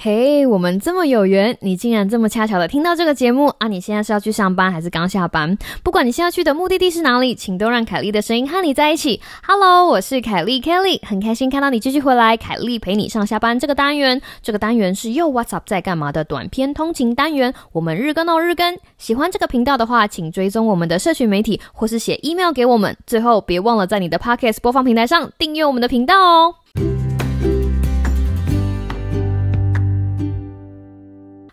嘿，我们这么有缘，你竟然这么恰巧的听到这个节目啊！你现在是要去上班还是刚下班？不管你现在去的目的地是哪里，请都让凯莉的声音和你在一起。Hello，我是凯莉 Kelly，很开心看到你继续回来。凯莉陪你上下班这个单元，这个单元是又 What's Up 在干嘛的短篇通勤单元。我们日更哦日更，喜欢这个频道的话，请追踪我们的社群媒体，或是写 email 给我们。最后别忘了在你的 Podcast 播放平台上订阅我们的频道哦。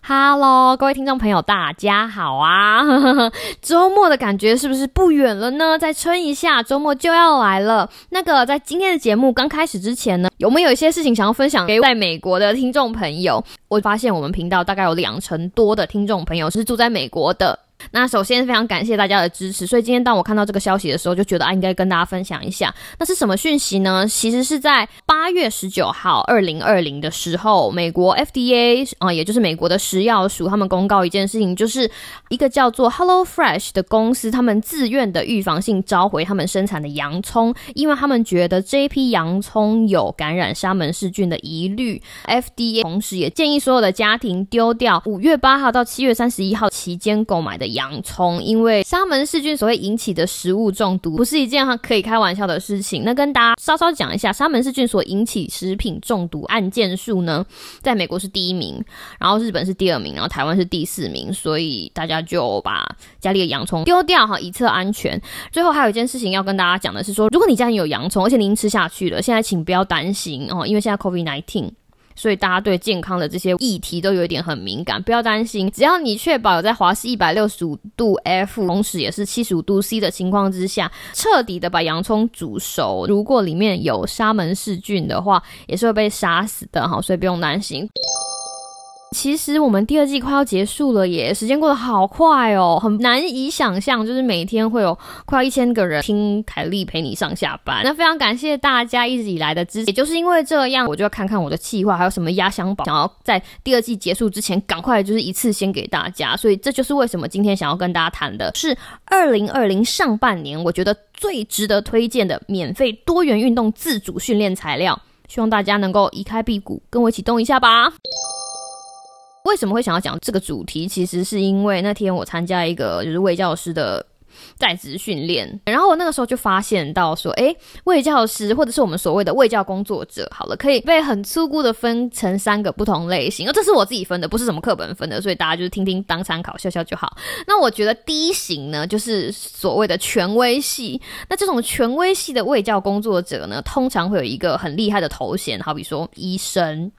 Hello，各位听众朋友，大家好啊！周末的感觉是不是不远了呢？再撑一下，周末就要来了。那个，在今天的节目刚开始之前呢，有没有一些事情想要分享给在美国的听众朋友？我发现我们频道大概有两成多的听众朋友是住在美国的。那首先非常感谢大家的支持，所以今天当我看到这个消息的时候，就觉得啊，应该跟大家分享一下。那是什么讯息呢？其实是在八月十九号，二零二零的时候，美国 FDA 啊，也就是美国的食药署，他们公告一件事情，就是一个叫做 Hello Fresh 的公司，他们自愿的预防性召回他们生产的洋葱，因为他们觉得这一批洋葱有感染沙门氏菌的疑虑。FDA 同时也建议所有的家庭丢掉五月八号到七月三十一号期间购买的。洋洋葱，因为沙门氏菌所会引起的食物中毒，不是一件哈可以开玩笑的事情。那跟大家稍稍讲一下，沙门氏菌所引起食品中毒案件数呢，在美国是第一名，然后日本是第二名，然后台湾是第四名。所以大家就把家里的洋葱丢掉哈，以测安全。最后还有一件事情要跟大家讲的是说，如果你家里有洋葱，而且您吃下去了，现在请不要担心哦，因为现在 COVID nineteen。所以大家对健康的这些议题都有一点很敏感，不要担心，只要你确保在华氏一百六十五度 F，同时也是七十五度 C 的情况之下，彻底的把洋葱煮熟，如果里面有沙门氏菌的话，也是会被杀死的哈，所以不用担心。其实我们第二季快要结束了耶，时间过得好快哦，很难以想象，就是每天会有快要一千个人听凯莉陪你上下班。那非常感谢大家一直以来的支持，也就是因为这样，我就要看看我的计划还有什么压箱宝，想要在第二季结束之前赶快就是一次先给大家。所以这就是为什么今天想要跟大家谈的是二零二零上半年我觉得最值得推荐的免费多元运动自主训练材料，希望大家能够移开辟谷，跟我一起动一下吧。为什么会想要讲这个主题？其实是因为那天我参加一个就是卫教师的在职训练，然后我那个时候就发现到说，诶，卫教师或者是我们所谓的卫教工作者，好了，可以被很粗估的分成三个不同类型，而这是我自己分的，不是什么课本分的，所以大家就是听听当参考，笑笑就好。那我觉得第一型呢，就是所谓的权威系。那这种权威系的卫教工作者呢，通常会有一个很厉害的头衔，好比说医生。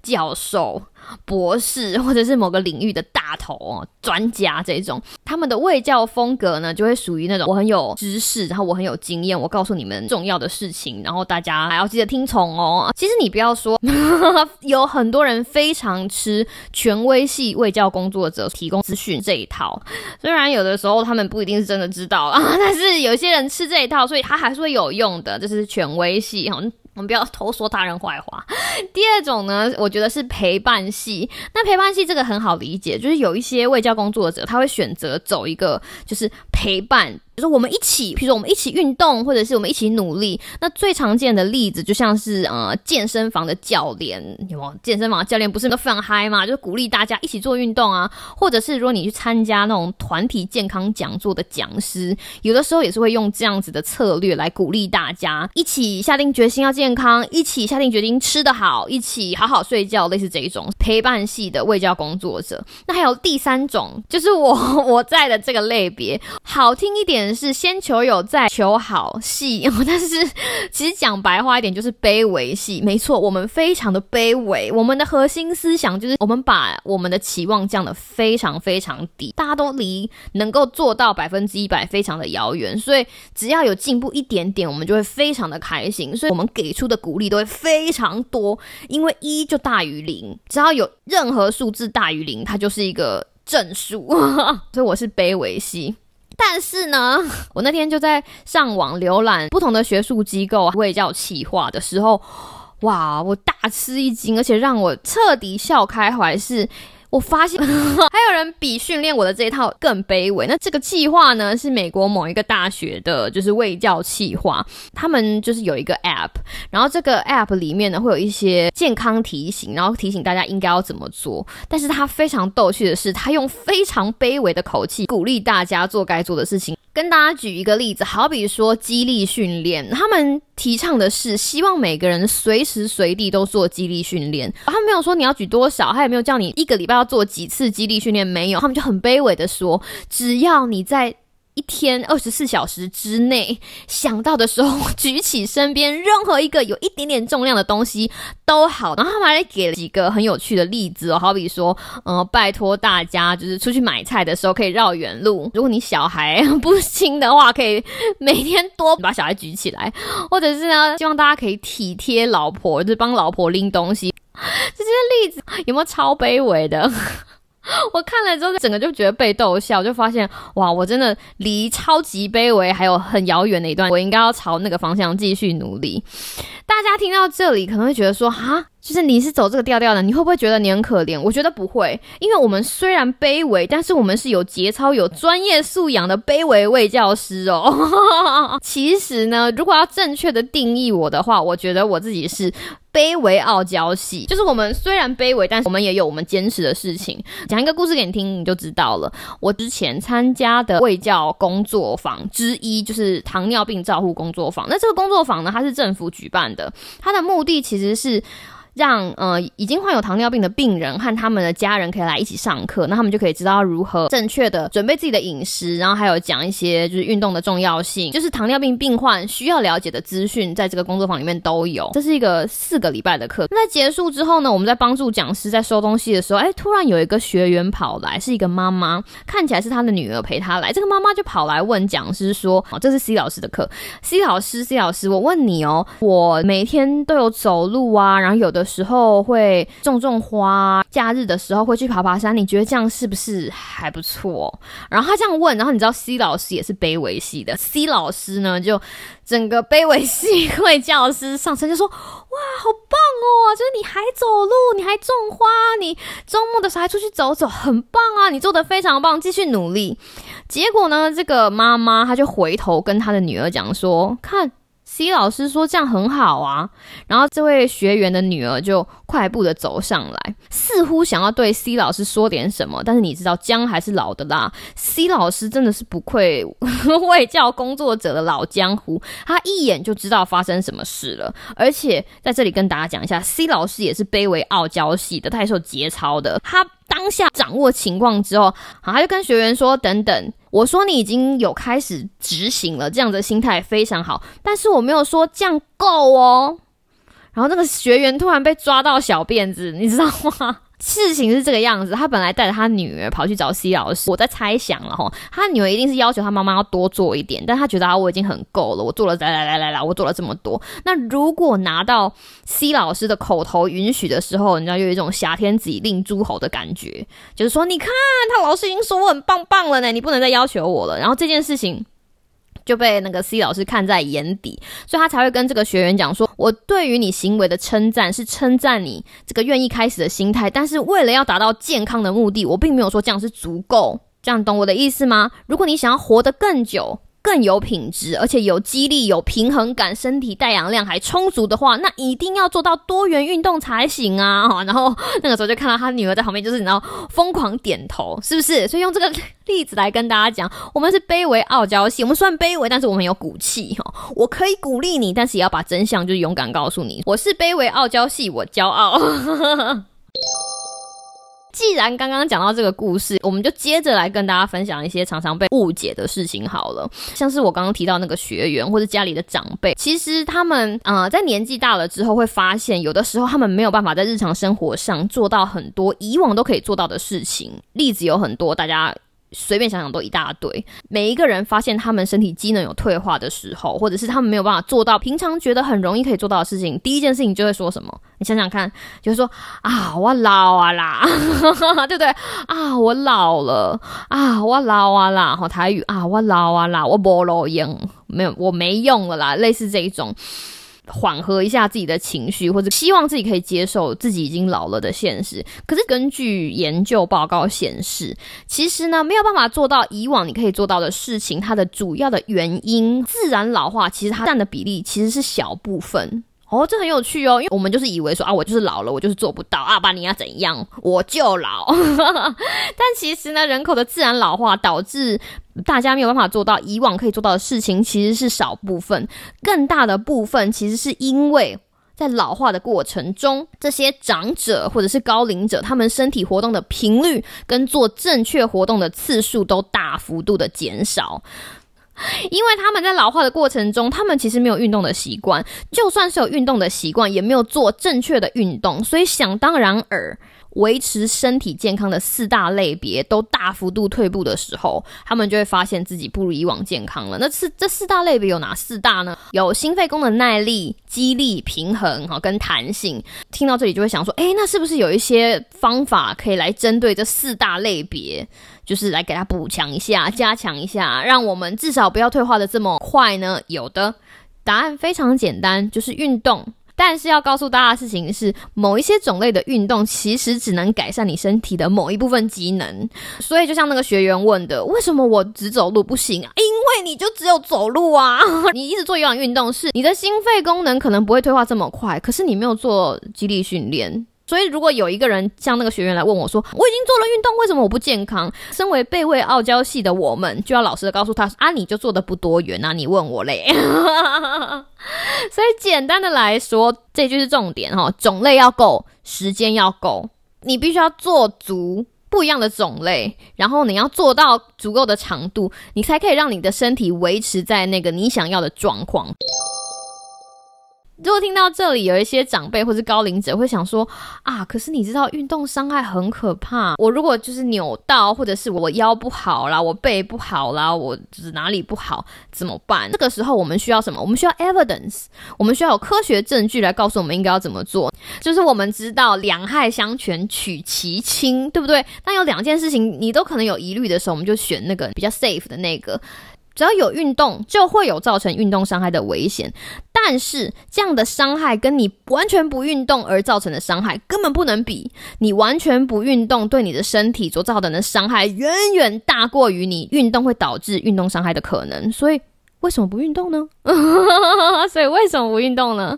教授、博士，或者是某个领域的大头哦，专家这种，他们的卫教风格呢，就会属于那种我很有知识，然后我很有经验，我告诉你们重要的事情，然后大家还要记得听从哦。其实你不要说，有很多人非常吃权威系卫教工作者提供资讯这一套，虽然有的时候他们不一定是真的知道啊，但是有些人吃这一套，所以他还是会有用的，这是权威系哈。我们不要偷说他人坏话。第二种呢，我觉得是陪伴系。那陪伴系这个很好理解，就是有一些卫教工作者，他会选择走一个就是陪伴。就是我们一起，比如说我们一起运动，或者是我们一起努力。那最常见的例子就像是呃健身房的教练，有吗健身房的教练不是都非常嗨嘛？就是鼓励大家一起做运动啊，或者是如果你去参加那种团体健康讲座的讲师，有的时候也是会用这样子的策略来鼓励大家一起下定决心要健康，一起下定决心吃得好，一起好好睡觉，类似这一种陪伴系的卫教工作者。那还有第三种，就是我 我在的这个类别，好听一点。是先求有再求好戏，但是其实讲白话一点就是卑微戏。没错，我们非常的卑微，我们的核心思想就是我们把我们的期望降得非常非常低，大家都离能够做到百分之一百非常的遥远，所以只要有进步一点点，我们就会非常的开心，所以我们给出的鼓励都会非常多，因为一就大于零，只要有任何数字大于零，它就是一个正数，所以我是卑微系。但是呢，我那天就在上网浏览不同的学术机构卫教企划的时候，哇，我大吃一惊，而且让我彻底笑开怀是。我发现 还有人比训练我的这一套更卑微。那这个计划呢，是美国某一个大学的，就是卫教计划。他们就是有一个 App，然后这个 App 里面呢会有一些健康提醒，然后提醒大家应该要怎么做。但是他非常逗趣的是，他用非常卑微的口气鼓励大家做该做的事情。跟大家举一个例子，好比说激励训练，他们提倡的是希望每个人随时随地都做激励训练。他们没有说你要举多少，他也没有叫你一个礼拜要做几次激励训练，没有，他们就很卑微的说，只要你在。一天二十四小时之内想到的时候，举起身边任何一个有一点点重量的东西都好。然后他们还给了几个很有趣的例子哦，好比说，呃，拜托大家就是出去买菜的时候可以绕远路。如果你小孩不轻的话，可以每天多把小孩举起来，或者是呢，希望大家可以体贴老婆，就是帮老婆拎东西。这些例子有没有超卑微的？我看了之后，整个就觉得被逗笑，就发现哇，我真的离超级卑微还有很遥远的一段，我应该要朝那个方向继续努力。大家听到这里可能会觉得说，哈，就是你是走这个调调的，你会不会觉得你很可怜？我觉得不会，因为我们虽然卑微，但是我们是有节操、有专业素养的卑微位教师哦。其实呢，如果要正确的定义我的话，我觉得我自己是。卑微傲娇系，就是我们虽然卑微，但是我们也有我们坚持的事情。讲一个故事给你听，你就知道了。我之前参加的卫教工作坊之一，就是糖尿病照护工作坊。那这个工作坊呢，它是政府举办的，它的目的其实是。让呃已经患有糖尿病的病人和他们的家人可以来一起上课，那他们就可以知道如何正确的准备自己的饮食，然后还有讲一些就是运动的重要性，就是糖尿病病患需要了解的资讯，在这个工作坊里面都有。这是一个四个礼拜的课。那在结束之后呢，我们在帮助讲师在收东西的时候，哎，突然有一个学员跑来，是一个妈妈，看起来是他的女儿陪他来。这个妈妈就跑来问讲师说：“哦，这是 C 老师的课，C 老师，C 老师，我问你哦，我每天都有走路啊，然后有的。”时候会种种花，假日的时候会去爬爬山，你觉得这样是不是还不错？然后他这样问，然后你知道 C 老师也是卑微系的，C 老师呢就整个卑微系会教师上身就说：哇，好棒哦！就是你还走路，你还种花，你周末的时候还出去走走，很棒啊！你做的非常棒，继续努力。结果呢，这个妈妈她就回头跟她的女儿讲说：看。C 老师说这样很好啊，然后这位学员的女儿就快步的走上来，似乎想要对 C 老师说点什么，但是你知道姜还是老的辣，C 老师真的是不愧 为教工作者的老江湖，他一眼就知道发生什么事了，而且在这里跟大家讲一下，C 老师也是卑微傲娇系的，他也是有节操的，他。当下掌握情况之后，好，他就跟学员说：“等等，我说你已经有开始执行了，这样的心态非常好，但是我没有说这样够哦。”然后那个学员突然被抓到小辫子，你知道吗？事情是这个样子，他本来带着他女儿跑去找 C 老师，我在猜想了哈，他女儿一定是要求他妈妈要多做一点，但他觉得啊我已经很够了，我做了来来来来来，我做了这么多，那如果拿到 C 老师的口头允许的时候，你知道有一种挟天子以令诸侯的感觉，就是说你看他老师已经说我很棒棒了呢，你不能再要求我了，然后这件事情。就被那个 C 老师看在眼底，所以他才会跟这个学员讲说：“我对于你行为的称赞是称赞你这个愿意开始的心态，但是为了要达到健康的目的，我并没有说这样是足够。这样懂我的意思吗？如果你想要活得更久。”更有品质，而且有激励、有平衡感，身体带氧量还充足的话，那一定要做到多元运动才行啊！然后那个时候就看到他女儿在旁边，就是你知道疯狂点头，是不是？所以用这个例子来跟大家讲，我们是卑微傲娇系，我们算卑微，但是我们有骨气哈。我可以鼓励你，但是也要把真相就是勇敢告诉你，我是卑微傲娇系，我骄傲。既然刚刚讲到这个故事，我们就接着来跟大家分享一些常常被误解的事情好了。像是我刚刚提到那个学员或者家里的长辈，其实他们啊在年纪大了之后，会发现有的时候他们没有办法在日常生活上做到很多以往都可以做到的事情。例子有很多，大家。随便想想都一大堆。每一个人发现他们身体机能有退化的时候，或者是他们没有办法做到平常觉得很容易可以做到的事情，第一件事情就会说什么？你想想看，就是说啊，我老啊啦，对不对？啊，我老了啊，我老啊啦，好台语啊，我老啊啦，我不老用，没有，我没用了啦，类似这一种。缓和一下自己的情绪，或者希望自己可以接受自己已经老了的现实。可是根据研究报告显示，其实呢没有办法做到以往你可以做到的事情，它的主要的原因，自然老化其实它占的比例其实是小部分。哦，这很有趣哦，因为我们就是以为说啊，我就是老了，我就是做不到啊，把你要怎样，我就老。但其实呢，人口的自然老化导致大家没有办法做到以往可以做到的事情，其实是少部分，更大的部分其实是因为在老化的过程中，这些长者或者是高龄者，他们身体活动的频率跟做正确活动的次数都大幅度的减少。因为他们在老化的过程中，他们其实没有运动的习惯，就算是有运动的习惯，也没有做正确的运动，所以想当然尔。维持身体健康的四大类别都大幅度退步的时候，他们就会发现自己不如以往健康了。那四这四大类别有哪四大呢？有心肺功能耐力、肌力、平衡哈跟弹性。听到这里就会想说，诶，那是不是有一些方法可以来针对这四大类别，就是来给它补强一下、加强一下，让我们至少不要退化的这么快呢？有的，答案非常简单，就是运动。但是要告诉大家的事情是，某一些种类的运动其实只能改善你身体的某一部分机能。所以就像那个学员问的，为什么我只走路不行啊？因为你就只有走路啊！你一直做有氧运动，是你的心肺功能可能不会退化这么快，可是你没有做肌力训练。所以，如果有一个人像那个学员来问我说：“我已经做了运动，为什么我不健康？”身为背位傲娇系的我们，就要老实的告诉他：“啊，你就做的不多元啊，你问我嘞。”所以，简单的来说，这就是重点哈：种类要够，时间要够，你必须要做足不一样的种类，然后你要做到足够的长度，你才可以让你的身体维持在那个你想要的状况。如果听到这里，有一些长辈或是高龄者会想说啊，可是你知道运动伤害很可怕。我如果就是扭到，或者是我腰不好啦，我背不好啦，我就是哪里不好怎么办？这个时候我们需要什么？我们需要 evidence，我们需要有科学证据来告诉我们应该要怎么做。就是我们知道两害相权取其轻，对不对？当有两件事情你都可能有疑虑的时候，我们就选那个比较 safe 的那个。只要有运动，就会有造成运动伤害的危险。但是这样的伤害跟你完全不运动而造成的伤害根本不能比。你完全不运动对你的身体所造成的伤害，远远大过于你运动会导致运动伤害的可能。所以为什么不运动呢？所以为什么不运动呢？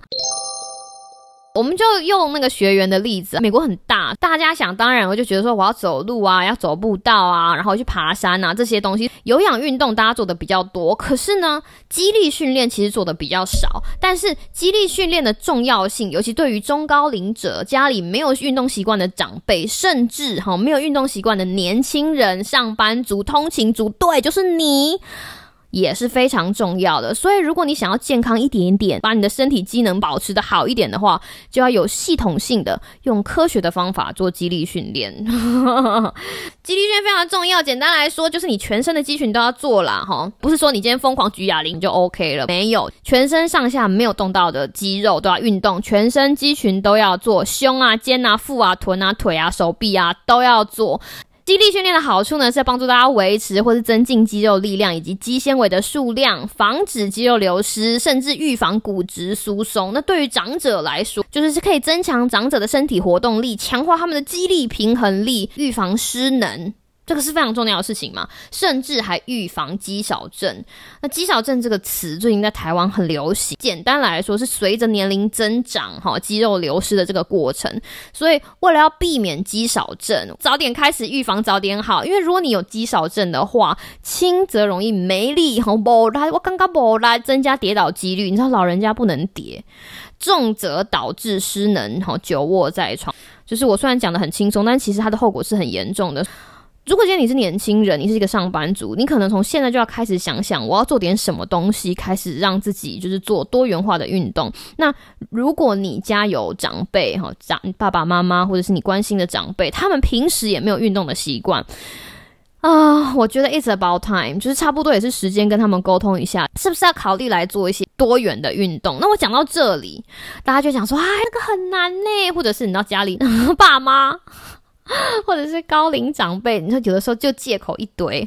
我们就用那个学员的例子，美国很大，大家想当然，我就觉得说我要走路啊，要走步道啊，然后去爬山啊，这些东西有氧运动大家做的比较多。可是呢，肌力训练其实做的比较少。但是肌力训练的重要性，尤其对于中高龄者、家里没有运动习惯的长辈，甚至哈没有运动习惯的年轻人、上班族、通勤族，对，就是你。也是非常重要的，所以如果你想要健康一点点，把你的身体机能保持的好一点的话，就要有系统性的 用科学的方法做肌力训练。肌力训练非常重要，简单来说就是你全身的肌群都要做啦，哈，不是说你今天疯狂举哑铃就 OK 了，没有，全身上下没有动到的肌肉都要运动，全身肌群都要做，胸啊、肩啊、腹啊、臀啊、腿啊、手臂啊都要做。肌力训练的好处呢，是帮助大家维持或是增进肌肉力量以及肌纤维的数量，防止肌肉流失，甚至预防骨质疏松。那对于长者来说，就是是可以增强长者的身体活动力，强化他们的肌力平衡力，预防失能。这个是非常重要的事情嘛，甚至还预防肌少症。那肌少症这个词最近在台湾很流行。简单来说，是随着年龄增长，哈，肌肉流失的这个过程。所以，为了要避免肌少症，早点开始预防，早点好。因为如果你有肌少症的话，轻则容易没力，哈，不来，我刚刚不来，增加跌倒几率。你知道老人家不能跌，重则导致失能，哈，久卧在床。就是我虽然讲的很轻松，但其实它的后果是很严重的。如果今天你是年轻人，你是一个上班族，你可能从现在就要开始想想，我要做点什么东西，开始让自己就是做多元化的运动。那如果你家有长辈哈，长爸爸妈妈或者是你关心的长辈，他们平时也没有运动的习惯啊，我觉得 it's about time，就是差不多也是时间跟他们沟通一下，是不是要考虑来做一些多元的运动？那我讲到这里，大家就想说，哎，那个很难呢，或者是你到家里 爸妈。或者是高龄长辈，你说有的时候就借口一堆，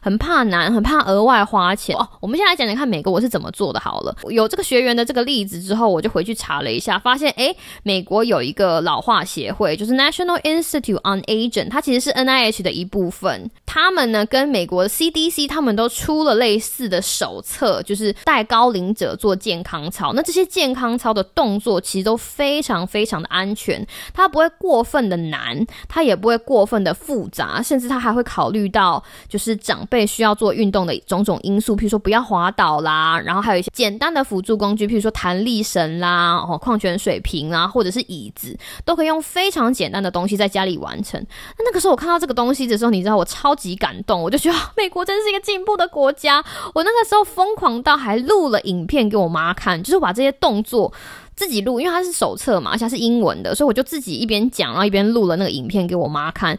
很怕难，很怕额外花钱。哦，我们先来讲讲看美国我是怎么做的好了。有这个学员的这个例子之后，我就回去查了一下，发现诶，美国有一个老化协会，就是 National Institute on Aging，它其实是 NIH 的一部分。他们呢跟美国 CDC，他们都出了类似的手册，就是带高龄者做健康操。那这些健康操的动作其实都非常非常的安全，它不会过分的难。它也不会过分的复杂，甚至它还会考虑到就是长辈需要做运动的种种因素，譬如说不要滑倒啦，然后还有一些简单的辅助工具，譬如说弹力绳啦、哦矿泉水瓶啊，或者是椅子，都可以用非常简单的东西在家里完成。那那个时候我看到这个东西的时候，你知道我超级感动，我就觉得美国真是一个进步的国家。我那个时候疯狂到还录了影片给我妈看，就是把这些动作。自己录，因为它是手册嘛，而且是英文的，所以我就自己一边讲，然后一边录了那个影片给我妈看。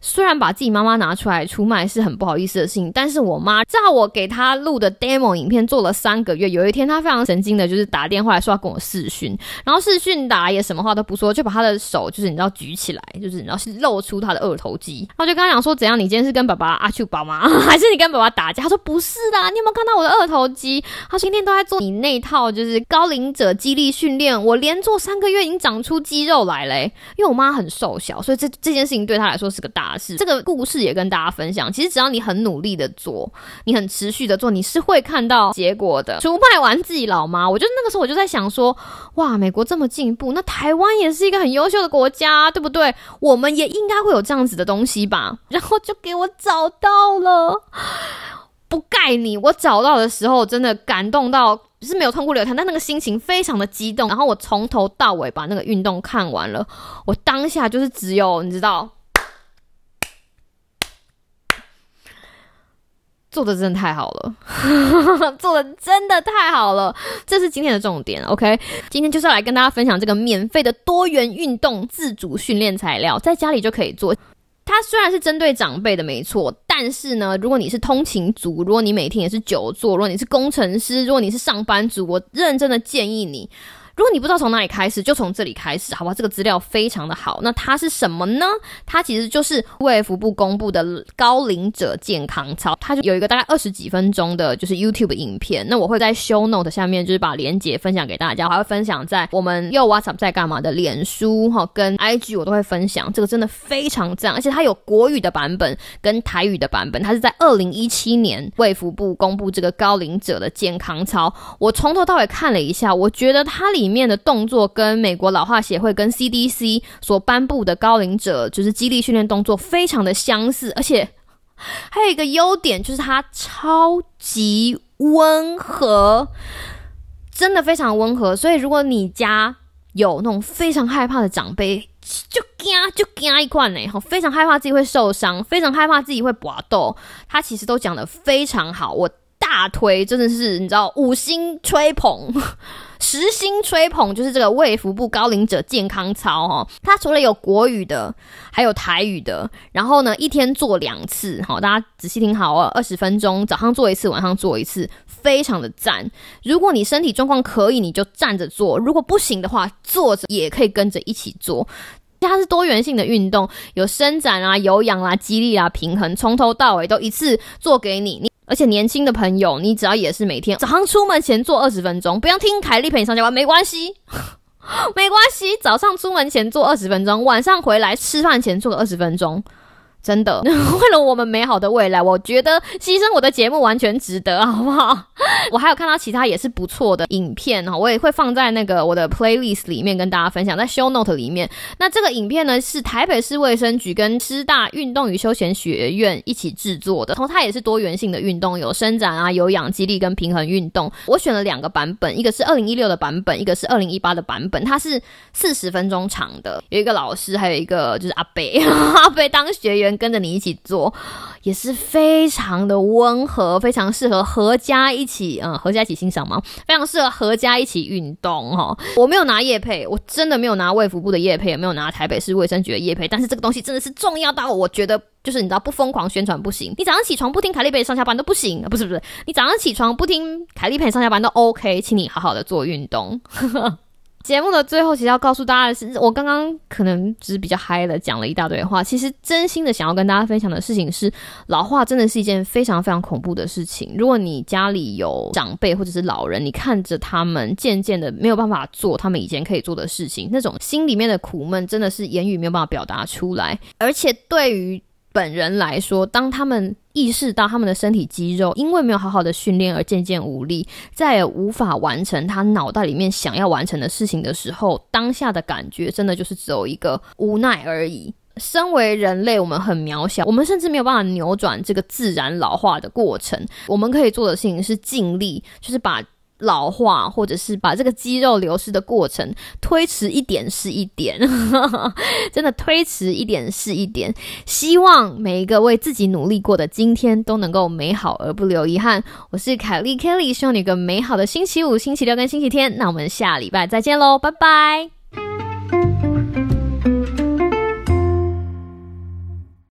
虽然把自己妈妈拿出来出卖是很不好意思的事情，但是我妈照我给她录的 demo 影片做了三个月，有一天她非常神经的，就是打电话来说要跟我视讯，然后视讯打也什么话都不说，就把她的手就是你知道举起来，就是你知道是露出她的二头肌，然后就跟她讲说怎样，你今天是跟爸爸阿丘宝吗？还是你跟爸爸打架？她说不是的，你有没有看到我的二头肌？她今天都在做你那套就是高龄者肌力训练，我连做三个月已经长出肌肉来嘞。因为我妈很瘦小，所以这这件事情对她来说是个大。这个故事也跟大家分享。其实只要你很努力的做，你很持续的做，你是会看到结果的。出卖完自己老妈，我就那个时候我就在想说，哇，美国这么进步，那台湾也是一个很优秀的国家，对不对？我们也应该会有这样子的东西吧？然后就给我找到了，不盖你，我找到的时候真的感动到是没有痛哭流涕，但那个心情非常的激动。然后我从头到尾把那个运动看完了，我当下就是只有你知道。做的真的太好了，做的真的太好了，这是今天的重点。OK，今天就是来跟大家分享这个免费的多元运动自主训练材料，在家里就可以做。它虽然是针对长辈的，没错，但是呢，如果你是通勤族，如果你每天也是久坐，如果你是工程师，如果你是上班族，我认真的建议你。如果你不知道从哪里开始，就从这里开始，好吧？这个资料非常的好。那它是什么呢？它其实就是卫福部公布的高龄者健康操，它就有一个大概二十几分钟的，就是 YouTube 影片。那我会在 Show Note 下面就是把链接分享给大家，还会分享在我们又 WhatsApp 在干嘛的脸书哈跟 IG 我都会分享。这个真的非常赞，而且它有国语的版本跟台语的版本。它是在二零一七年卫福部公布这个高龄者的健康操，我从头到尾看了一下，我觉得它里里面的动作跟美国老化协会跟 CDC 所颁布的高龄者就是激励训练动作非常的相似，而且还有一个优点就是它超级温和，真的非常温和。所以如果你家有那种非常害怕的长辈，就惊就惊一罐呢，非常害怕自己会受伤，非常害怕自己会搏斗，他其实都讲的非常好，我大推，真的是你知道五星吹捧。实心吹捧就是这个卫福部高龄者健康操哈，它除了有国语的，还有台语的，然后呢一天做两次好，大家仔细听好哦，二十分钟，早上做一次，晚上做一次，非常的赞。如果你身体状况可以，你就站着做；如果不行的话，坐着也可以跟着一起做。它是多元性的运动，有伸展啊、有氧啊、肌力啊、平衡，从头到尾都一次做给你。而且年轻的朋友，你只要也是每天早上出门前做二十分钟，不要听凯丽陪你上下班，没关系，没关系。早上出门前做二十分钟，晚上回来吃饭前做个二十分钟。真的，为了我们美好的未来，我觉得牺牲我的节目完全值得，好不好？我还有看到其他也是不错的影片哈，我也会放在那个我的 playlist 里面跟大家分享，在 show note 里面。那这个影片呢是台北市卫生局跟师大运动与休闲学院一起制作的，然后它也是多元性的运动，有伸展啊、有氧、肌力跟平衡运动。我选了两个版本，一个是二零一六的版本，一个是二零一八的版本，它是四十分钟长的，有一个老师，还有一个就是阿北，阿北当学员。跟着你一起做，也是非常的温和，非常适合合家一起，嗯，合家一起欣赏吗？非常适合合家一起运动哦。我没有拿叶配，我真的没有拿卫福部的叶配，也没有拿台北市卫生局的叶配，但是这个东西真的是重要到我觉得，就是你知道不疯狂宣传不行。你早上起床不听凯丽陪上下班都不行，不是不是，你早上起床不听凯丽佩上下班都 OK，请你好好的做运动。节目的最后，其实要告诉大家的是，我刚刚可能只是比较嗨的讲了一大堆话，其实真心的想要跟大家分享的事情是，老化真的是一件非常非常恐怖的事情。如果你家里有长辈或者是老人，你看着他们渐渐的没有办法做他们以前可以做的事情，那种心里面的苦闷真的是言语没有办法表达出来。而且对于本人来说，当他们意识到他们的身体肌肉因为没有好好的训练而渐渐无力，再也无法完成他脑袋里面想要完成的事情的时候，当下的感觉真的就是只有一个无奈而已。身为人类，我们很渺小，我们甚至没有办法扭转这个自然老化的过程。我们可以做的事情是尽力，就是把。老化，或者是把这个肌肉流失的过程推迟一点是一点，真的推迟一点是一点。希望每一个为自己努力过的今天都能够美好而不留遗憾。我是凯莉 Kelly，希望你有个美好的星期五、星期六跟星期天。那我们下礼拜再见喽，拜拜。